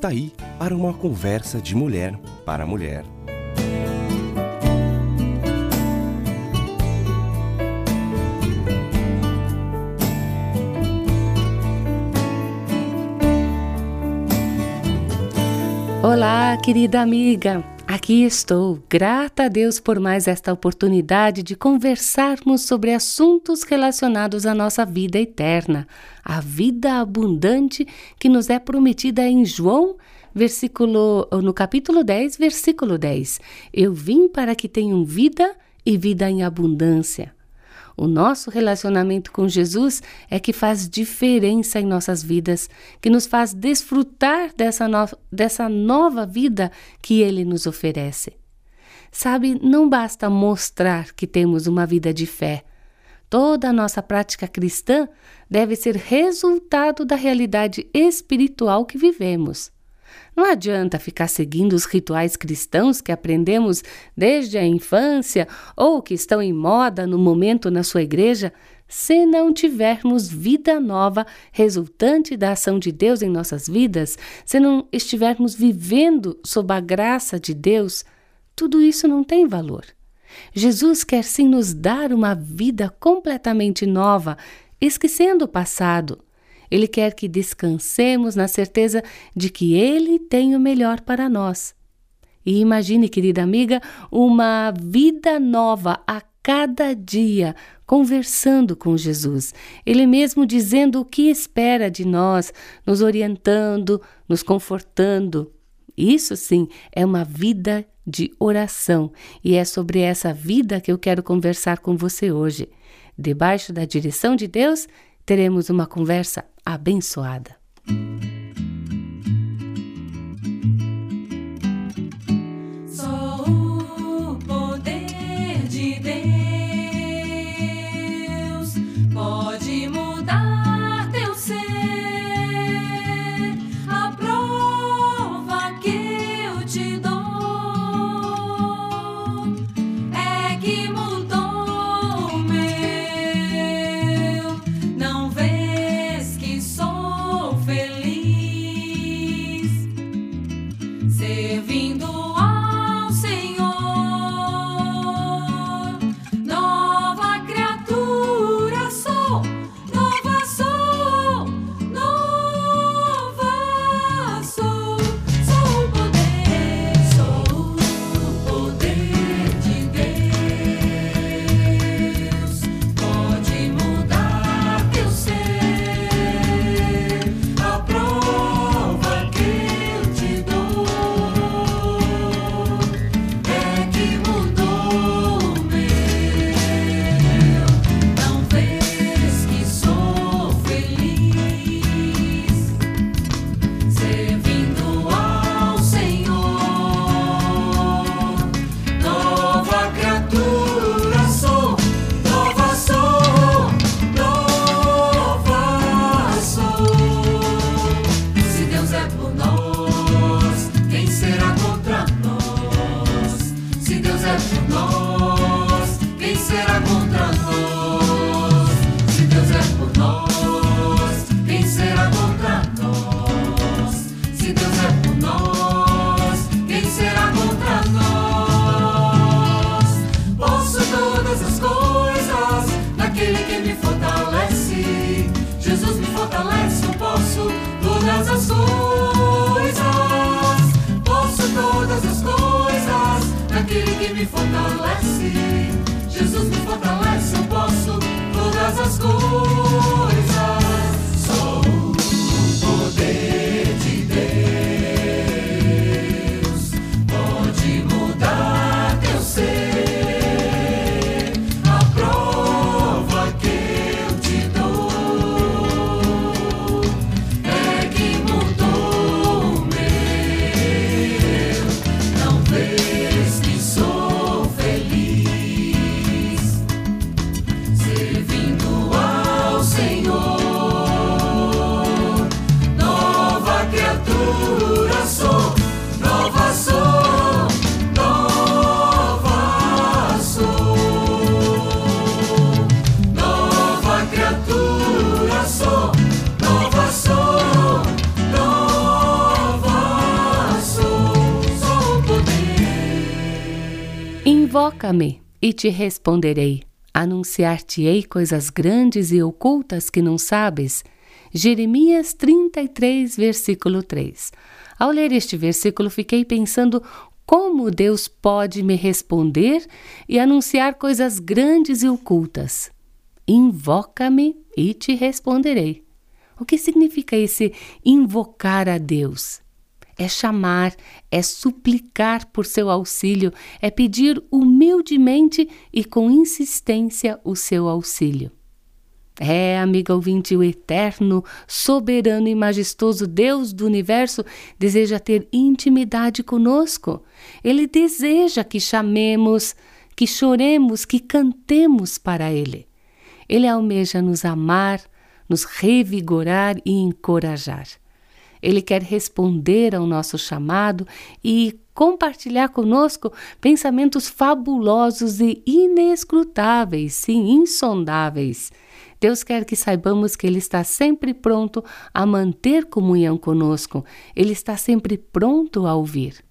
está aí para uma conversa de mulher para mulher. Olá, querida amiga. Aqui estou, grata a Deus por mais esta oportunidade de conversarmos sobre assuntos relacionados à nossa vida eterna, a vida abundante que nos é prometida em João, versículo no capítulo 10, versículo 10. Eu vim para que tenham vida e vida em abundância. O nosso relacionamento com Jesus é que faz diferença em nossas vidas, que nos faz desfrutar dessa, no dessa nova vida que Ele nos oferece. Sabe, não basta mostrar que temos uma vida de fé. Toda a nossa prática cristã deve ser resultado da realidade espiritual que vivemos. Não adianta ficar seguindo os rituais cristãos que aprendemos desde a infância ou que estão em moda no momento na sua igreja, se não tivermos vida nova resultante da ação de Deus em nossas vidas, se não estivermos vivendo sob a graça de Deus, tudo isso não tem valor. Jesus quer sim nos dar uma vida completamente nova, esquecendo o passado ele quer que descansemos na certeza de que Ele tem o melhor para nós. E imagine, querida amiga, uma vida nova a cada dia, conversando com Jesus, Ele mesmo dizendo o que espera de nós, nos orientando, nos confortando. Isso sim é uma vida de oração e é sobre essa vida que eu quero conversar com você hoje. Debaixo da direção de Deus, teremos uma conversa abençoada. servindo Invoca-me e te responderei. Anunciar-te-ei coisas grandes e ocultas que não sabes. Jeremias 33, versículo 3. Ao ler este versículo, fiquei pensando como Deus pode me responder e anunciar coisas grandes e ocultas. Invoca-me e te responderei. O que significa esse invocar a Deus? É chamar, é suplicar por seu auxílio, é pedir humildemente e com insistência o seu auxílio. É, amiga ouvinte, o eterno, soberano e majestoso Deus do universo deseja ter intimidade conosco. Ele deseja que chamemos, que choremos, que cantemos para Ele. Ele almeja nos amar, nos revigorar e encorajar. Ele quer responder ao nosso chamado e compartilhar conosco pensamentos fabulosos e inescrutáveis, sim, insondáveis. Deus quer que saibamos que Ele está sempre pronto a manter comunhão conosco, Ele está sempre pronto a ouvir.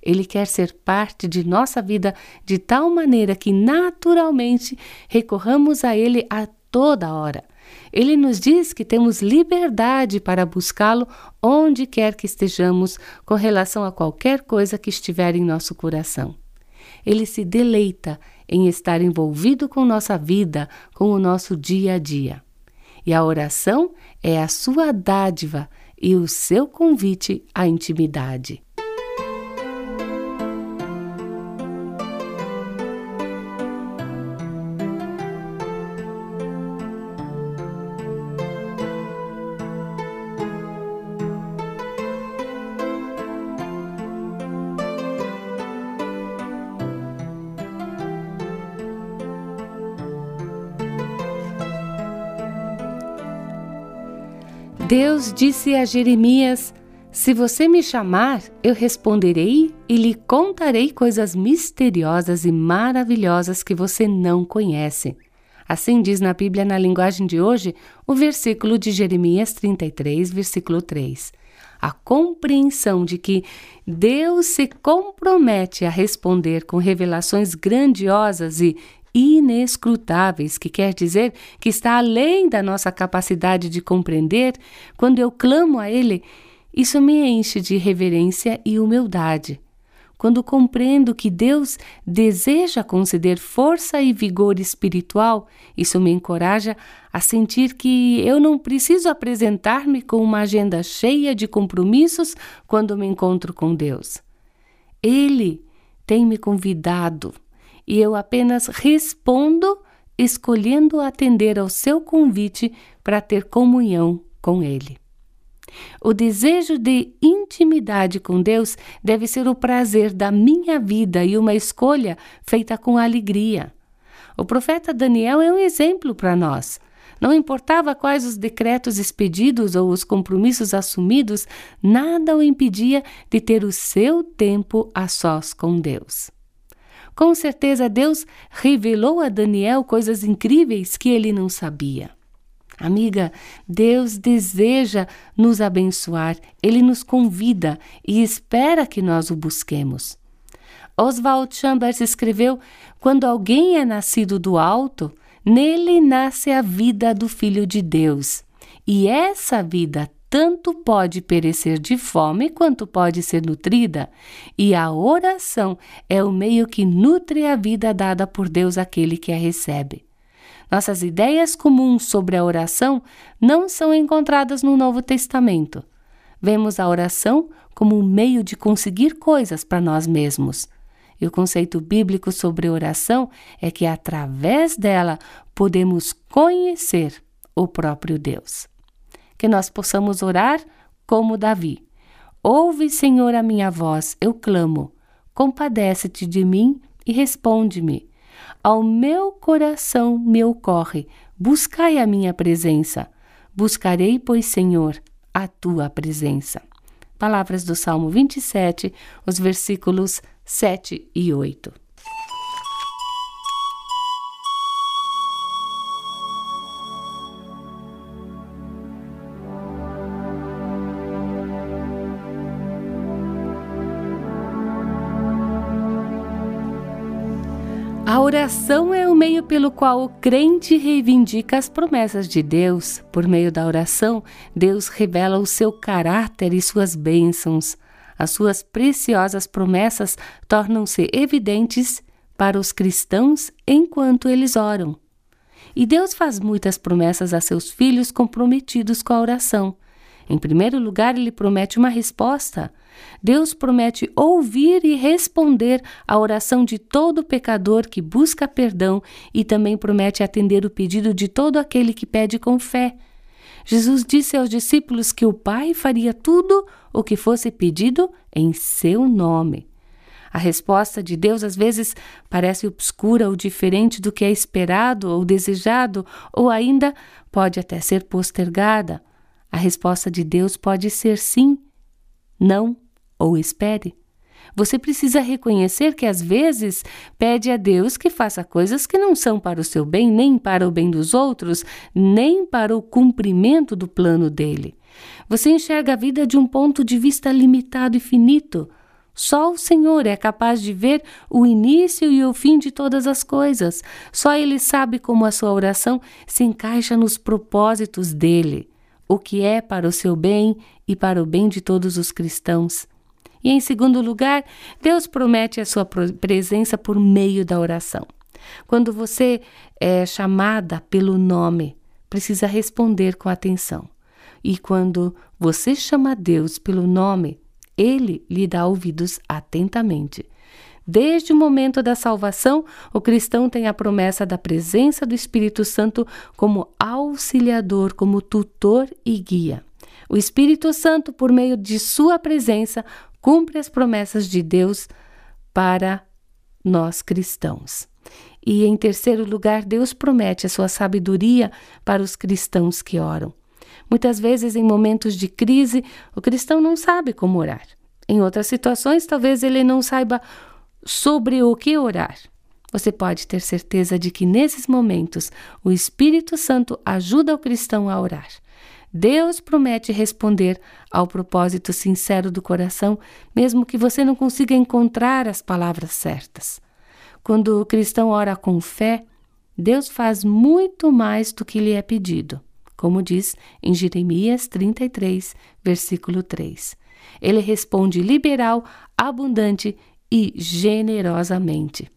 Ele quer ser parte de nossa vida de tal maneira que naturalmente recorramos a Ele a toda hora. Ele nos diz que temos liberdade para buscá-lo onde quer que estejamos com relação a qualquer coisa que estiver em nosso coração. Ele se deleita em estar envolvido com nossa vida, com o nosso dia a dia. E a oração é a sua dádiva e o seu convite à intimidade. Deus disse a Jeremias: Se você me chamar, eu responderei e lhe contarei coisas misteriosas e maravilhosas que você não conhece. Assim diz na Bíblia, na linguagem de hoje, o versículo de Jeremias 33, versículo 3. A compreensão de que Deus se compromete a responder com revelações grandiosas e inescrutáveis, que quer dizer que está além da nossa capacidade de compreender, quando eu clamo a Ele, isso me enche de reverência e humildade. Quando compreendo que Deus deseja conceder força e vigor espiritual, isso me encoraja a sentir que eu não preciso apresentar-me com uma agenda cheia de compromissos quando me encontro com Deus. Ele tem me convidado e eu apenas respondo escolhendo atender ao seu convite para ter comunhão com Ele. O desejo de intimidade com Deus deve ser o prazer da minha vida e uma escolha feita com alegria. O profeta Daniel é um exemplo para nós. Não importava quais os decretos expedidos ou os compromissos assumidos, nada o impedia de ter o seu tempo a sós com Deus. Com certeza Deus revelou a Daniel coisas incríveis que ele não sabia. Amiga, Deus deseja nos abençoar, ele nos convida e espera que nós o busquemos. Oswald Chambers escreveu: Quando alguém é nascido do alto, nele nasce a vida do Filho de Deus. E essa vida tanto pode perecer de fome quanto pode ser nutrida, e a oração é o meio que nutre a vida dada por Deus àquele que a recebe. Nossas ideias comuns sobre a oração não são encontradas no Novo Testamento. Vemos a oração como um meio de conseguir coisas para nós mesmos. E o conceito bíblico sobre oração é que através dela podemos conhecer o próprio Deus que nós possamos orar como Davi. Ouve, Senhor, a minha voz, eu clamo. Compadece-te de mim e responde-me. Ao meu coração me ocorre, buscai a minha presença. Buscarei, pois, Senhor, a tua presença. Palavras do Salmo 27, os versículos 7 e 8. A oração é o meio pelo qual o crente reivindica as promessas de Deus. Por meio da oração, Deus revela o seu caráter e suas bênçãos. As suas preciosas promessas tornam-se evidentes para os cristãos enquanto eles oram. E Deus faz muitas promessas a seus filhos comprometidos com a oração. Em primeiro lugar, ele promete uma resposta. Deus promete ouvir e responder à oração de todo pecador que busca perdão e também promete atender o pedido de todo aquele que pede com fé. Jesus disse aos discípulos que o Pai faria tudo o que fosse pedido em seu nome. A resposta de Deus às vezes parece obscura ou diferente do que é esperado ou desejado, ou ainda pode até ser postergada. A resposta de Deus pode ser sim, não ou espere. Você precisa reconhecer que às vezes pede a Deus que faça coisas que não são para o seu bem, nem para o bem dos outros, nem para o cumprimento do plano dele. Você enxerga a vida de um ponto de vista limitado e finito. Só o Senhor é capaz de ver o início e o fim de todas as coisas. Só Ele sabe como a sua oração se encaixa nos propósitos dele, o que é para o seu bem e para o bem de todos os cristãos. E em segundo lugar, Deus promete a sua presença por meio da oração. Quando você é chamada pelo nome, precisa responder com atenção. E quando você chama Deus pelo nome, ele lhe dá ouvidos atentamente. Desde o momento da salvação, o cristão tem a promessa da presença do Espírito Santo como auxiliador, como tutor e guia. O Espírito Santo, por meio de sua presença, cumpre as promessas de Deus para nós cristãos. E em terceiro lugar, Deus promete a sua sabedoria para os cristãos que oram. Muitas vezes, em momentos de crise, o cristão não sabe como orar. Em outras situações, talvez ele não saiba sobre o que orar. Você pode ter certeza de que nesses momentos o Espírito Santo ajuda o cristão a orar. Deus promete responder ao propósito sincero do coração, mesmo que você não consiga encontrar as palavras certas. Quando o cristão ora com fé, Deus faz muito mais do que lhe é pedido, como diz em Jeremias 33, versículo 3. Ele responde liberal, abundante e generosamente.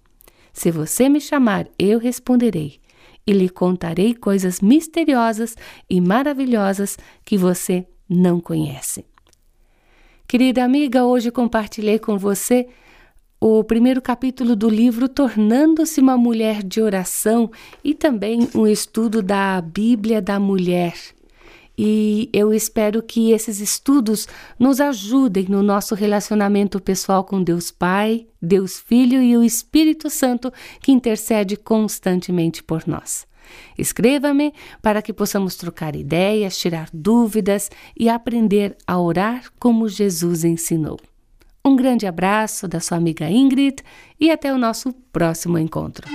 Se você me chamar, eu responderei e lhe contarei coisas misteriosas e maravilhosas que você não conhece. Querida amiga, hoje compartilhei com você o primeiro capítulo do livro Tornando-se uma Mulher de Oração e também um estudo da Bíblia da Mulher e eu espero que esses estudos nos ajudem no nosso relacionamento pessoal com Deus Pai, Deus Filho e o Espírito Santo que intercede constantemente por nós. Escreva-me para que possamos trocar ideias, tirar dúvidas e aprender a orar como Jesus ensinou. Um grande abraço da sua amiga Ingrid e até o nosso próximo encontro.